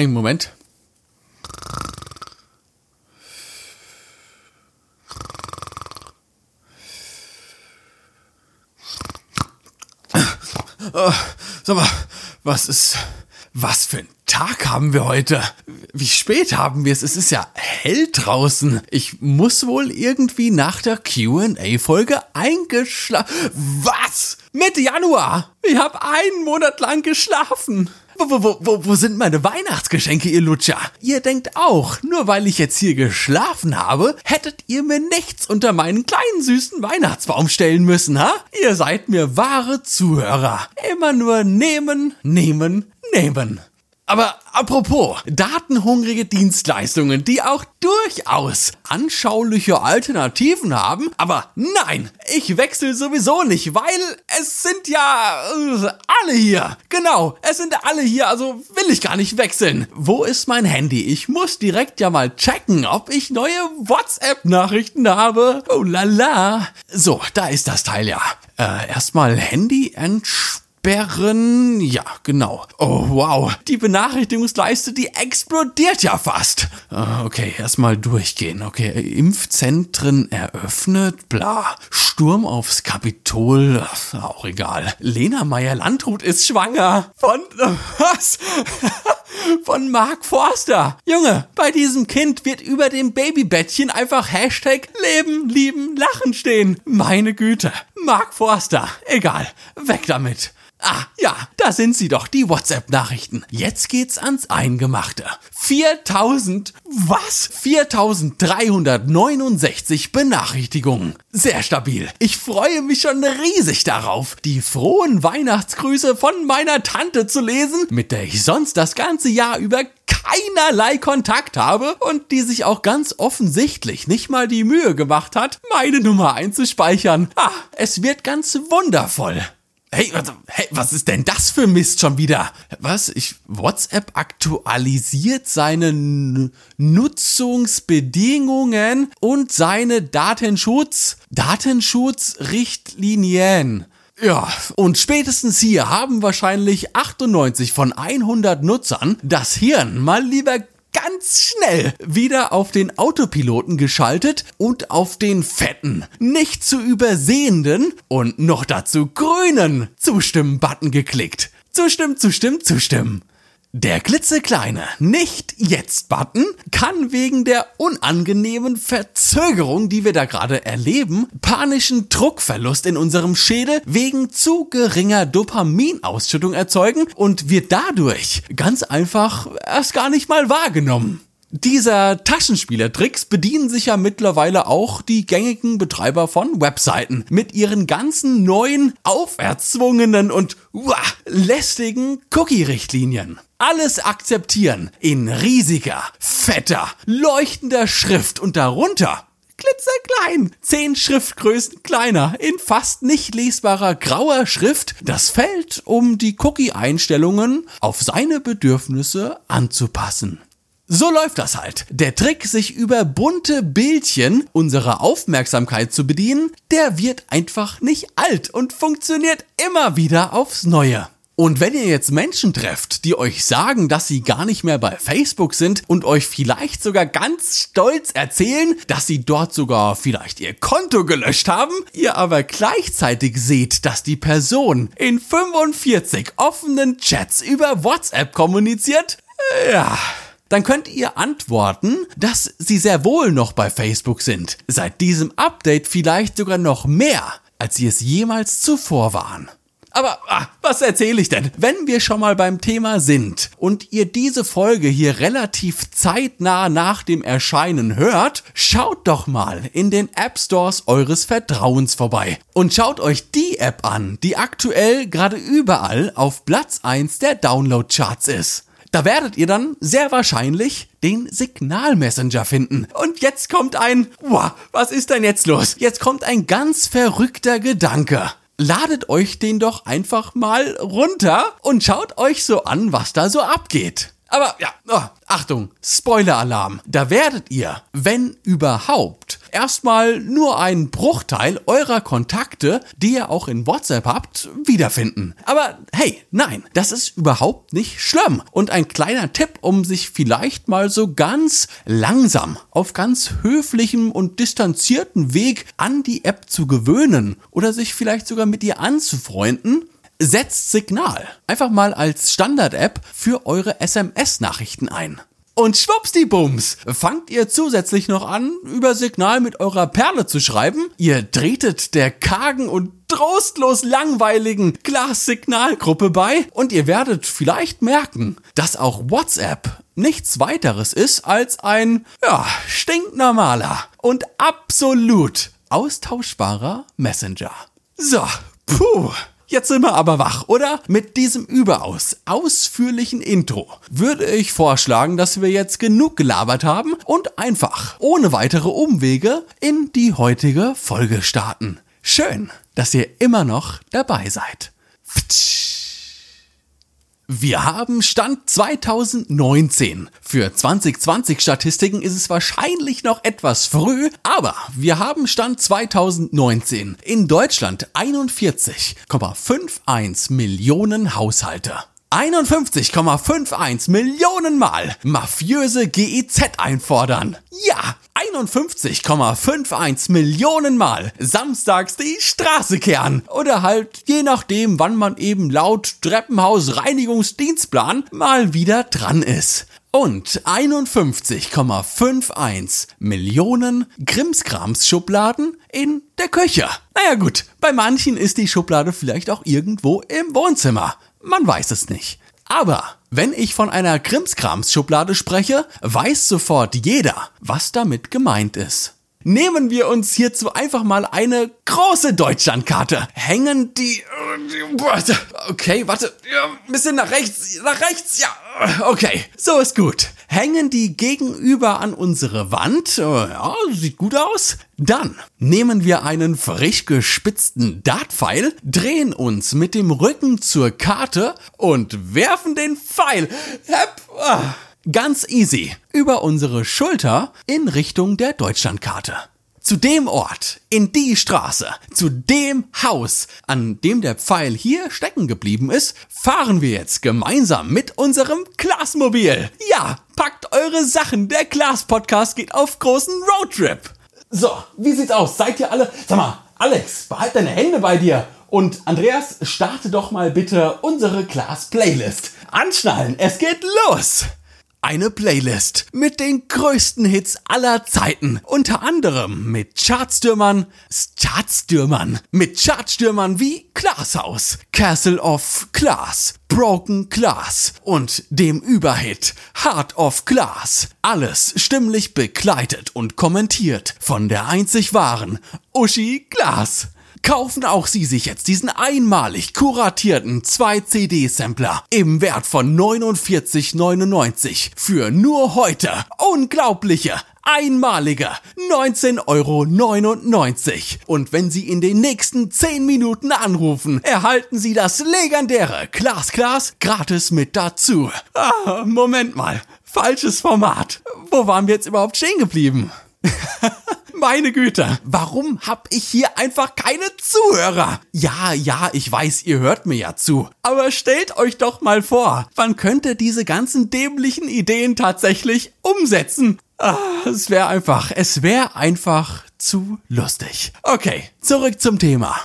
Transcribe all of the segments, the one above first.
einen Moment. Oh, sag mal, was ist, was für ein Tag haben wir heute? Wie spät haben wir es? Es ist ja hell draußen. Ich muss wohl irgendwie nach der QA-Folge eingeschlafen. Was? Mitte Januar? Ich habe einen Monat lang geschlafen. Wo, wo, wo, wo sind meine Weihnachtsgeschenke, ihr Lutscher? Ihr denkt auch, nur weil ich jetzt hier geschlafen habe, hättet ihr mir nichts unter meinen kleinen süßen Weihnachtsbaum stellen müssen, ha? Ihr seid mir wahre Zuhörer. Immer nur nehmen, nehmen, nehmen. Aber apropos, datenhungrige Dienstleistungen, die auch durchaus anschauliche Alternativen haben, aber nein, ich wechsle sowieso nicht, weil es sind ja äh, alle hier. Genau, es sind alle hier, also will ich gar nicht wechseln. Wo ist mein Handy? Ich muss direkt ja mal checken, ob ich neue WhatsApp-Nachrichten habe. Oh la la. So, da ist das Teil ja. Äh, erstmal Handy entsperren. Sperren. Ja, genau. Oh, wow. Die Benachrichtigungsleiste, die explodiert ja fast. Ah, okay, erstmal durchgehen. Okay, Impfzentren eröffnet. Bla. Sturm aufs Kapitol. Auch egal. Lena Meyer-Landrut ist schwanger. Von was? Von Mark Forster. Junge, bei diesem Kind wird über dem Babybettchen einfach Hashtag Leben, Lieben, Lachen stehen. Meine Güte. Mark Forster. Egal. Weg damit. Ah, ja, da sind sie doch, die WhatsApp-Nachrichten. Jetzt geht's ans Eingemachte. 4000, was? 4369 Benachrichtigungen. Sehr stabil. Ich freue mich schon riesig darauf, die frohen Weihnachtsgrüße von meiner Tante zu lesen, mit der ich sonst das ganze Jahr über keinerlei Kontakt habe und die sich auch ganz offensichtlich nicht mal die Mühe gemacht hat, meine Nummer einzuspeichern. Ah, es wird ganz wundervoll. Hey, was, hey, was ist denn das für Mist schon wieder? Was? Ich, WhatsApp aktualisiert seine N Nutzungsbedingungen und seine Datenschutz, Datenschutzrichtlinien. Ja, und spätestens hier haben wahrscheinlich 98 von 100 Nutzern das Hirn mal lieber ganz schnell wieder auf den Autopiloten geschaltet und auf den fetten, nicht zu übersehenden und noch dazu grünen Zustimmen-Button geklickt. Zustimmen, zustimmen, zustimmen. Der klitzekleine Nicht-Jetzt-Button kann wegen der unangenehmen Verzögerung, die wir da gerade erleben, panischen Druckverlust in unserem Schädel wegen zu geringer Dopaminausschüttung erzeugen und wird dadurch ganz einfach erst gar nicht mal wahrgenommen. Dieser Taschenspielertricks bedienen sich ja mittlerweile auch die gängigen Betreiber von Webseiten mit ihren ganzen neuen, auferzwungenen und uah, lästigen Cookie-Richtlinien. Alles akzeptieren in riesiger, fetter, leuchtender Schrift und darunter klitzeklein, zehn Schriftgrößen kleiner, in fast nicht lesbarer grauer Schrift, das Feld, um die Cookie-Einstellungen auf seine Bedürfnisse anzupassen. So läuft das halt. Der Trick, sich über bunte Bildchen unserer Aufmerksamkeit zu bedienen, der wird einfach nicht alt und funktioniert immer wieder aufs Neue. Und wenn ihr jetzt Menschen trefft, die euch sagen, dass sie gar nicht mehr bei Facebook sind und euch vielleicht sogar ganz stolz erzählen, dass sie dort sogar vielleicht ihr Konto gelöscht haben, ihr aber gleichzeitig seht, dass die Person in 45 offenen Chats über WhatsApp kommuniziert, ja, dann könnt ihr antworten, dass sie sehr wohl noch bei Facebook sind. Seit diesem Update vielleicht sogar noch mehr, als sie es jemals zuvor waren. Aber ah, was erzähle ich denn? Wenn wir schon mal beim Thema sind und ihr diese Folge hier relativ zeitnah nach dem Erscheinen hört, schaut doch mal in den App Stores eures Vertrauens vorbei und schaut euch die App an, die aktuell gerade überall auf Platz 1 der Download-Charts ist. Da werdet ihr dann sehr wahrscheinlich den Signal-Messenger finden. Und jetzt kommt ein, wow, was ist denn jetzt los? Jetzt kommt ein ganz verrückter Gedanke. Ladet euch den doch einfach mal runter und schaut euch so an, was da so abgeht. Aber ja, oh, Achtung, Spoiler-Alarm. Da werdet ihr, wenn überhaupt, erstmal nur einen Bruchteil eurer Kontakte, die ihr auch in WhatsApp habt, wiederfinden. Aber hey, nein, das ist überhaupt nicht schlimm. Und ein kleiner Tipp, um sich vielleicht mal so ganz langsam auf ganz höflichem und distanzierten Weg an die App zu gewöhnen oder sich vielleicht sogar mit ihr anzufreunden, setzt Signal einfach mal als Standard-App für eure SMS-Nachrichten ein. Und schwuppsdiebums, fangt ihr zusätzlich noch an, über Signal mit eurer Perle zu schreiben. Ihr tretet der kargen und trostlos langweiligen Glas-Signalgruppe bei und ihr werdet vielleicht merken, dass auch WhatsApp nichts weiteres ist als ein, ja, stinknormaler und absolut austauschbarer Messenger. So, puh. Jetzt sind wir aber wach, oder? Mit diesem überaus ausführlichen Intro würde ich vorschlagen, dass wir jetzt genug gelabert haben und einfach ohne weitere Umwege in die heutige Folge starten. Schön, dass ihr immer noch dabei seid. Pftsch. Wir haben Stand 2019. Für 2020 Statistiken ist es wahrscheinlich noch etwas früh, aber wir haben Stand 2019. In Deutschland 41,51 Millionen Haushalte. 51,51 Millionen Mal mafiöse GEZ einfordern. Ja, 51,51 Millionen Mal samstags die Straße kehren. Oder halt je nachdem, wann man eben laut Treppenhaus Reinigungsdienstplan mal wieder dran ist. Und 51,51 Millionen Krimskrams-Schubladen in der Küche. Naja gut, bei manchen ist die Schublade vielleicht auch irgendwo im Wohnzimmer. Man weiß es nicht. Aber wenn ich von einer Krimskrams-Schublade spreche, weiß sofort jeder, was damit gemeint ist. Nehmen wir uns hierzu einfach mal eine große Deutschlandkarte. Hängen die... Okay, warte. Ja, bisschen nach rechts. Nach rechts, ja. Okay, so ist gut. Hängen die gegenüber an unsere Wand. Ja, sieht gut aus. Dann nehmen wir einen frisch gespitzten Dartpfeil, drehen uns mit dem Rücken zur Karte und werfen den Pfeil. Hepp. Ganz easy. Über unsere Schulter in Richtung der Deutschlandkarte. Zu dem Ort, in die Straße, zu dem Haus, an dem der Pfeil hier stecken geblieben ist, fahren wir jetzt gemeinsam mit unserem Glasmobil. Ja, packt eure Sachen, der Glas-Podcast geht auf großen Roadtrip. So, wie sieht's aus? Seid ihr alle? Sag mal, Alex, behalt deine Hände bei dir. Und Andreas, starte doch mal bitte unsere Glas-Playlist. Anschnallen, es geht los! Eine Playlist mit den größten Hits aller Zeiten. Unter anderem mit Chartstürmern, Chartstürmern, mit Chartstürmern wie Glasshaus, Castle of Glass, Broken Glass und dem Überhit Heart of Glass. Alles stimmlich begleitet und kommentiert von der einzig wahren Uschi Glass kaufen auch Sie sich jetzt diesen einmalig kuratierten 2-CD-Sampler im Wert von 49,99 für nur heute unglaubliche einmalige 19,99 Euro. Und wenn Sie in den nächsten 10 Minuten anrufen, erhalten Sie das legendäre Glas Glas gratis mit dazu. Ah, Moment mal. Falsches Format. Wo waren wir jetzt überhaupt stehen geblieben? Meine Güte, warum hab ich hier einfach keine Zuhörer? Ja, ja, ich weiß, ihr hört mir ja zu. Aber stellt euch doch mal vor, man könnte diese ganzen dämlichen Ideen tatsächlich umsetzen. Ah, es wäre einfach, es wäre einfach zu lustig. Okay, zurück zum Thema.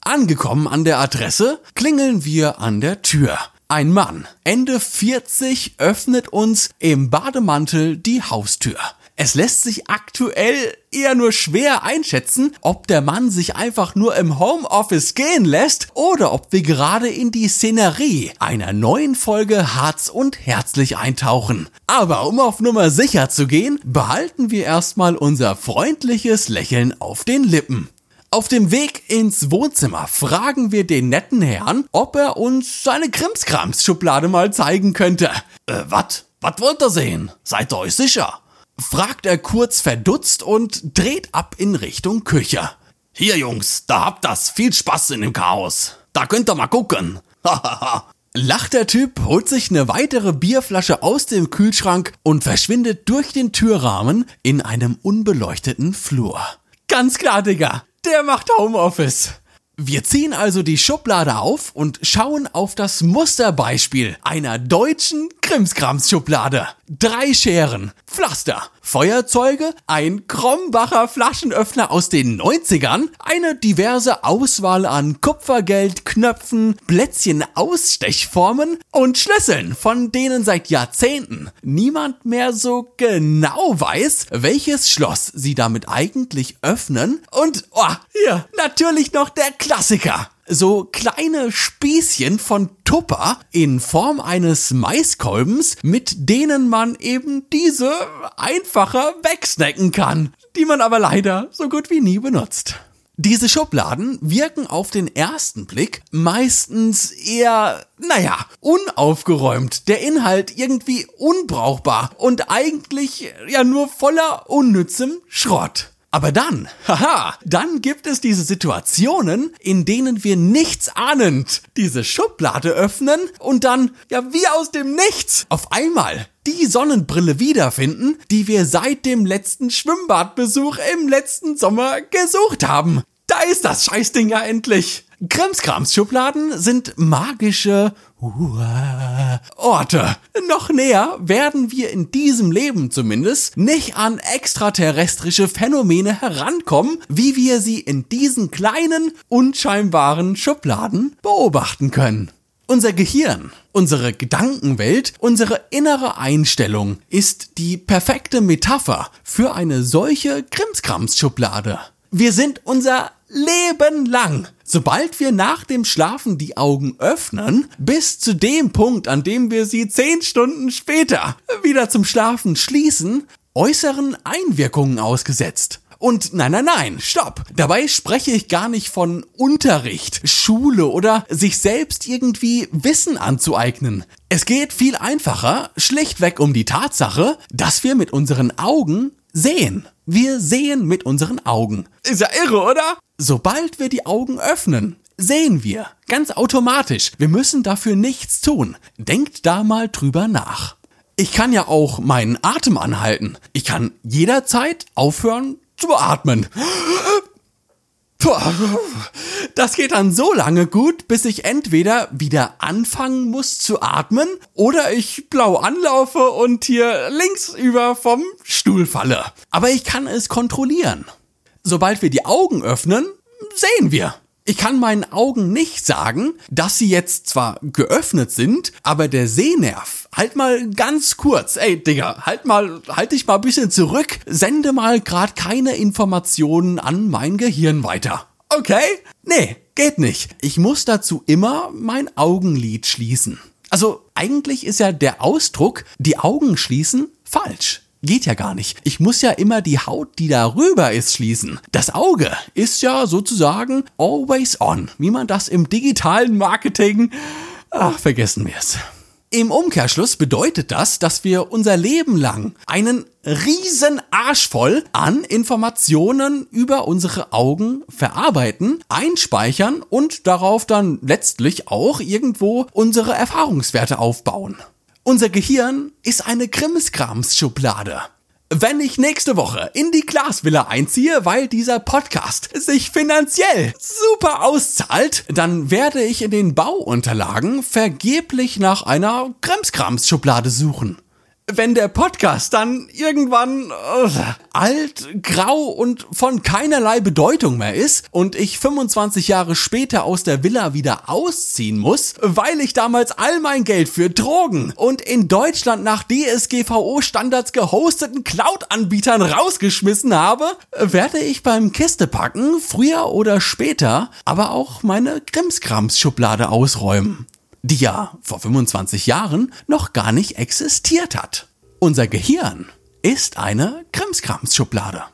Angekommen an der Adresse, klingeln wir an der Tür. Ein Mann, Ende 40, öffnet uns im Bademantel die Haustür. Es lässt sich aktuell eher nur schwer einschätzen, ob der Mann sich einfach nur im Homeoffice gehen lässt oder ob wir gerade in die Szenerie einer neuen Folge Harz und Herzlich eintauchen. Aber um auf Nummer sicher zu gehen, behalten wir erstmal unser freundliches Lächeln auf den Lippen. Auf dem Weg ins Wohnzimmer fragen wir den netten Herrn, ob er uns seine Krimskrams-Schublade mal zeigen könnte. Äh, wat? Was wollt ihr sehen? Seid ihr euch sicher? Fragt er kurz verdutzt und dreht ab in Richtung Küche. Hier, Jungs, da habt das. Viel Spaß in dem Chaos. Da könnt ihr mal gucken. Lacht der Typ, holt sich eine weitere Bierflasche aus dem Kühlschrank und verschwindet durch den Türrahmen in einem unbeleuchteten Flur. Ganz klar, Digga, der macht Homeoffice. Wir ziehen also die Schublade auf und schauen auf das Musterbeispiel einer deutschen Krimskrams-Schublade. Drei Scheren, Pflaster, Feuerzeuge, ein Krombacher Flaschenöffner aus den 90ern, eine diverse Auswahl an Kupfergeld, Knöpfen, Plätzchen Ausstechformen und Schlüsseln, von denen seit Jahrzehnten niemand mehr so genau weiß, welches Schloss sie damit eigentlich öffnen. Und, oh, hier, natürlich noch der Klassiker so kleine Spießchen von Tupper in Form eines Maiskolbens, mit denen man eben diese einfacher wegsnacken kann, die man aber leider so gut wie nie benutzt. Diese Schubladen wirken auf den ersten Blick meistens eher, naja, unaufgeräumt, der Inhalt irgendwie unbrauchbar und eigentlich ja nur voller unnützem Schrott. Aber dann, haha, dann gibt es diese Situationen, in denen wir nichts ahnend diese Schublade öffnen und dann, ja, wie aus dem Nichts, auf einmal die Sonnenbrille wiederfinden, die wir seit dem letzten Schwimmbadbesuch im letzten Sommer gesucht haben. Da ist das Scheißding ja endlich. Krimskrams-Schubladen sind magische Orte. Noch näher werden wir in diesem Leben zumindest nicht an extraterrestrische Phänomene herankommen, wie wir sie in diesen kleinen, unscheinbaren Schubladen beobachten können. Unser Gehirn, unsere Gedankenwelt, unsere innere Einstellung ist die perfekte Metapher für eine solche Krimskrams-Schublade. Wir sind unser Leben lang Sobald wir nach dem Schlafen die Augen öffnen, bis zu dem Punkt, an dem wir sie zehn Stunden später wieder zum Schlafen schließen, äußeren Einwirkungen ausgesetzt. Und nein, nein, nein, stopp. Dabei spreche ich gar nicht von Unterricht, Schule oder sich selbst irgendwie Wissen anzueignen. Es geht viel einfacher, schlichtweg um die Tatsache, dass wir mit unseren Augen sehen. Wir sehen mit unseren Augen. Ist ja irre, oder? Sobald wir die Augen öffnen, sehen wir. Ganz automatisch. Wir müssen dafür nichts tun. Denkt da mal drüber nach. Ich kann ja auch meinen Atem anhalten. Ich kann jederzeit aufhören zu atmen. Das geht dann so lange gut, bis ich entweder wieder anfangen muss zu atmen oder ich blau anlaufe und hier links über vom Stuhl falle. Aber ich kann es kontrollieren. Sobald wir die Augen öffnen, sehen wir. Ich kann meinen Augen nicht sagen, dass sie jetzt zwar geöffnet sind, aber der Sehnerv, halt mal ganz kurz, ey Digga, halt mal, halt dich mal ein bisschen zurück, sende mal grad keine Informationen an mein Gehirn weiter. Okay? Nee, geht nicht. Ich muss dazu immer mein Augenlid schließen. Also eigentlich ist ja der Ausdruck, die Augen schließen, falsch. Geht ja gar nicht. Ich muss ja immer die Haut, die darüber ist, schließen. Das Auge ist ja sozusagen always on, wie man das im digitalen Marketing, ach, vergessen wir es. Im Umkehrschluss bedeutet das, dass wir unser Leben lang einen riesen Arsch voll an Informationen über unsere Augen verarbeiten, einspeichern und darauf dann letztlich auch irgendwo unsere Erfahrungswerte aufbauen. Unser Gehirn ist eine Krimskrams-Schublade. Wenn ich nächste Woche in die Glasvilla einziehe, weil dieser Podcast sich finanziell super auszahlt, dann werde ich in den Bauunterlagen vergeblich nach einer Krimskrams-Schublade suchen wenn der Podcast dann irgendwann uh, alt, grau und von keinerlei Bedeutung mehr ist und ich 25 Jahre später aus der Villa wieder ausziehen muss, weil ich damals all mein Geld für Drogen und in Deutschland nach DSGVO-Standards gehosteten Cloud-Anbietern rausgeschmissen habe, werde ich beim Kistepacken früher oder später aber auch meine Krimskrams-Schublade ausräumen die ja vor 25 Jahren noch gar nicht existiert hat. Unser Gehirn ist eine Krimskrams-Schublade.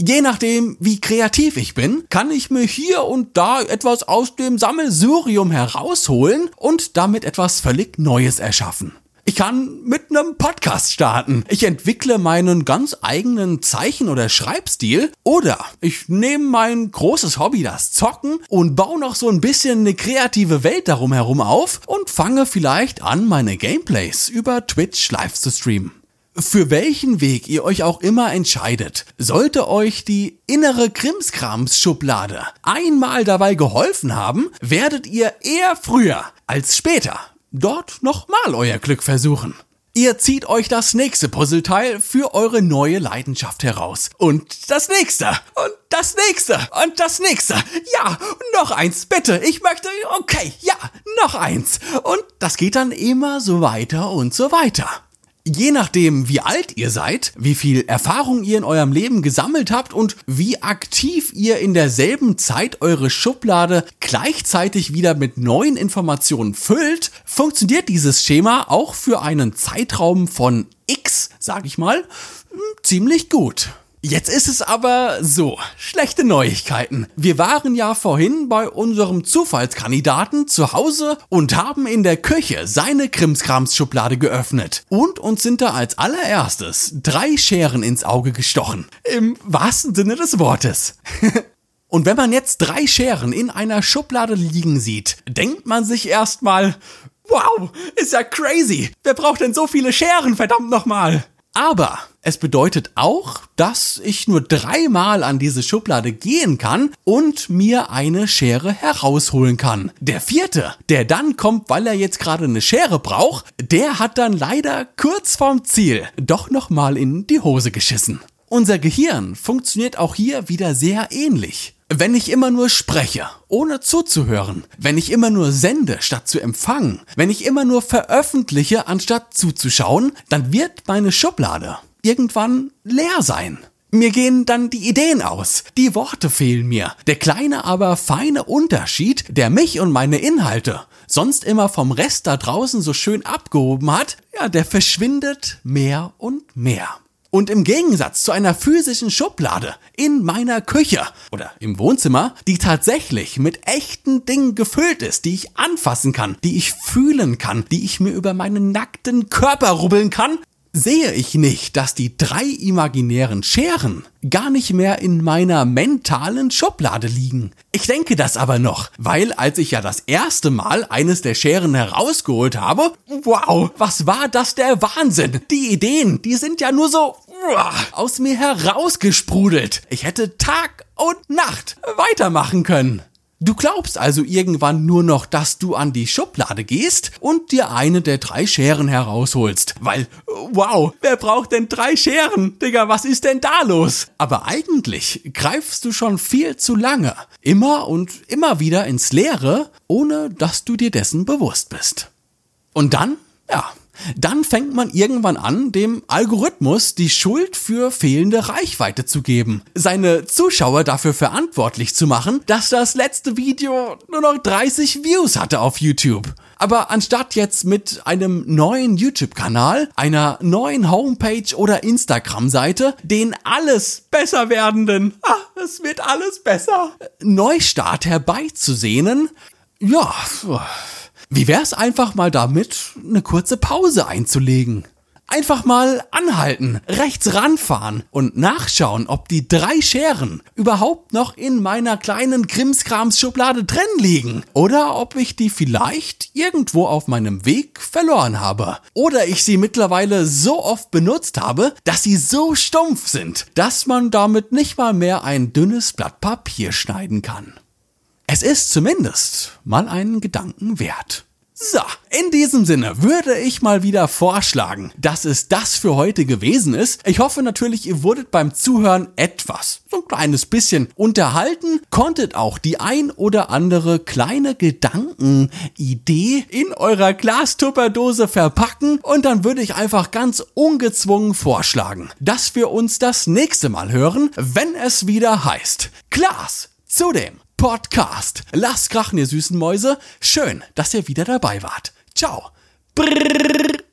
Je nachdem, wie kreativ ich bin, kann ich mir hier und da etwas aus dem Sammelsurium herausholen und damit etwas völlig Neues erschaffen. Ich kann mit einem Podcast starten. Ich entwickle meinen ganz eigenen Zeichen- oder Schreibstil. Oder ich nehme mein großes Hobby, das Zocken, und baue noch so ein bisschen eine kreative Welt darum herum auf und fange vielleicht an, meine Gameplays über Twitch live zu streamen. Für welchen Weg ihr euch auch immer entscheidet, sollte euch die innere Krimskrams-Schublade einmal dabei geholfen haben, werdet ihr eher früher als später dort nochmal euer Glück versuchen. Ihr zieht euch das nächste Puzzleteil für eure neue Leidenschaft heraus. Und das nächste. Und das nächste. Und das nächste. Ja, noch eins, bitte. Ich möchte. Okay, ja, noch eins. Und das geht dann immer so weiter und so weiter. Je nachdem, wie alt ihr seid, wie viel Erfahrung ihr in eurem Leben gesammelt habt und wie aktiv ihr in derselben Zeit eure Schublade gleichzeitig wieder mit neuen Informationen füllt, funktioniert dieses Schema auch für einen Zeitraum von X, sag ich mal, ziemlich gut. Jetzt ist es aber so, schlechte Neuigkeiten. Wir waren ja vorhin bei unserem Zufallskandidaten zu Hause und haben in der Küche seine Krimskrams-Schublade geöffnet und uns sind da als allererstes drei Scheren ins Auge gestochen. Im wahrsten Sinne des Wortes. Und wenn man jetzt drei Scheren in einer Schublade liegen sieht, denkt man sich erstmal, wow, ist ja crazy. Wer braucht denn so viele Scheren, verdammt nochmal? Aber es bedeutet auch, dass ich nur dreimal an diese Schublade gehen kann und mir eine Schere herausholen kann. Der vierte, der dann kommt, weil er jetzt gerade eine Schere braucht, der hat dann leider kurz vorm Ziel doch nochmal in die Hose geschissen. Unser Gehirn funktioniert auch hier wieder sehr ähnlich. Wenn ich immer nur spreche, ohne zuzuhören, wenn ich immer nur sende, statt zu empfangen, wenn ich immer nur veröffentliche, anstatt zuzuschauen, dann wird meine Schublade irgendwann leer sein. Mir gehen dann die Ideen aus, die Worte fehlen mir. Der kleine, aber feine Unterschied, der mich und meine Inhalte sonst immer vom Rest da draußen so schön abgehoben hat, ja, der verschwindet mehr und mehr. Und im Gegensatz zu einer physischen Schublade in meiner Küche oder im Wohnzimmer, die tatsächlich mit echten Dingen gefüllt ist, die ich anfassen kann, die ich fühlen kann, die ich mir über meinen nackten Körper rubbeln kann, sehe ich nicht, dass die drei imaginären Scheren gar nicht mehr in meiner mentalen Schublade liegen. Ich denke das aber noch, weil als ich ja das erste Mal eines der Scheren herausgeholt habe, wow, was war das der Wahnsinn? Die Ideen, die sind ja nur so aus mir herausgesprudelt. Ich hätte Tag und Nacht weitermachen können. Du glaubst also irgendwann nur noch, dass du an die Schublade gehst und dir eine der drei Scheren herausholst. Weil, wow, wer braucht denn drei Scheren? Digga, was ist denn da los? Aber eigentlich greifst du schon viel zu lange. Immer und immer wieder ins Leere, ohne dass du dir dessen bewusst bist. Und dann, ja, dann fängt man irgendwann an, dem Algorithmus die Schuld für fehlende Reichweite zu geben, seine Zuschauer dafür verantwortlich zu machen, dass das letzte Video nur noch 30 Views hatte auf YouTube. Aber anstatt jetzt mit einem neuen YouTube-Kanal, einer neuen Homepage oder Instagram-Seite, den alles besser werdenden, ah, es wird alles besser, Neustart herbeizusehnen, ja, wie wär's einfach mal damit, eine kurze Pause einzulegen? Einfach mal anhalten, rechts ranfahren und nachschauen, ob die drei Scheren überhaupt noch in meiner kleinen Krimskrams-Schublade drin liegen. Oder ob ich die vielleicht irgendwo auf meinem Weg verloren habe. Oder ich sie mittlerweile so oft benutzt habe, dass sie so stumpf sind, dass man damit nicht mal mehr ein dünnes Blatt Papier schneiden kann. Es ist zumindest mal einen Gedanken wert. So, in diesem Sinne würde ich mal wieder vorschlagen, dass es das für heute gewesen ist. Ich hoffe natürlich, ihr wurdet beim Zuhören etwas, so ein kleines bisschen unterhalten, konntet auch die ein oder andere kleine Gedankenidee in eurer Glastupperdose verpacken und dann würde ich einfach ganz ungezwungen vorschlagen, dass wir uns das nächste Mal hören, wenn es wieder heißt Glas zu dem Podcast. Lasst krachen, ihr süßen Mäuse. Schön, dass ihr wieder dabei wart. Ciao. Brrr.